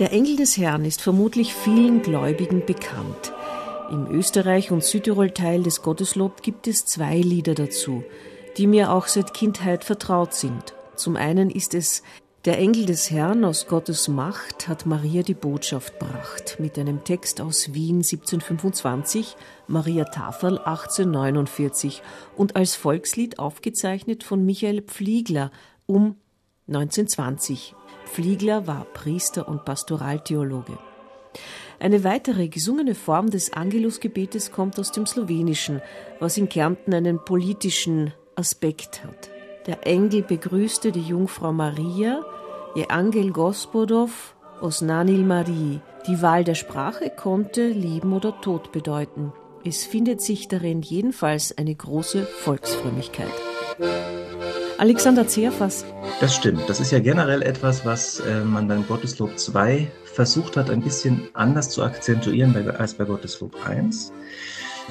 Der Engel des Herrn ist vermutlich vielen Gläubigen bekannt. Im Österreich- und Südtirol-Teil des Gotteslob gibt es zwei Lieder dazu, die mir auch seit Kindheit vertraut sind. Zum einen ist es Der Engel des Herrn aus Gottes Macht hat Maria die Botschaft bracht mit einem Text aus Wien 1725, Maria Tafel 1849 und als Volkslied aufgezeichnet von Michael Pfliegler um 1920. Fliegler war Priester und Pastoraltheologe. Eine weitere gesungene Form des Angelusgebetes kommt aus dem Slowenischen, was in Kärnten einen politischen Aspekt hat. Der Engel begrüßte die Jungfrau Maria, je Angel Gospodov Osnanil Marie. Die Wahl der Sprache konnte Leben oder Tod bedeuten. Es findet sich darin jedenfalls eine große Volksfrömmigkeit. Alexander Zerfas. Das stimmt. Das ist ja generell etwas, was äh, man beim Gotteslob 2 versucht hat, ein bisschen anders zu akzentuieren als bei Gotteslob 1.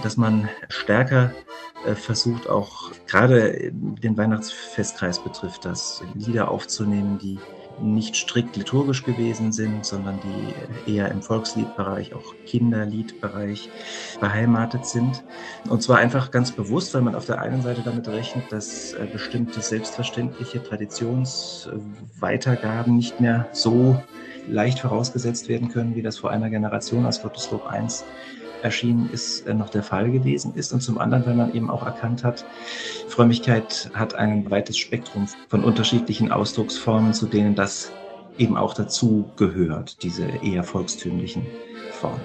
Dass man stärker äh, versucht, auch gerade den Weihnachtsfestkreis betrifft, das Lieder aufzunehmen, die nicht strikt liturgisch gewesen sind, sondern die eher im Volksliedbereich, auch Kinderliedbereich beheimatet sind. Und zwar einfach ganz bewusst, weil man auf der einen Seite damit rechnet, dass äh, bestimmte selbstverständliche Traditionsweitergaben nicht mehr so leicht vorausgesetzt werden können, wie das vor einer Generation als Gotteslob 1 erschienen ist, äh, noch der Fall gewesen ist. Und zum anderen, weil man eben auch erkannt hat, Frömmigkeit hat ein breites Spektrum von unterschiedlichen Ausdrucksformen, zu denen das eben auch dazu gehört, diese eher volkstümlichen Formen.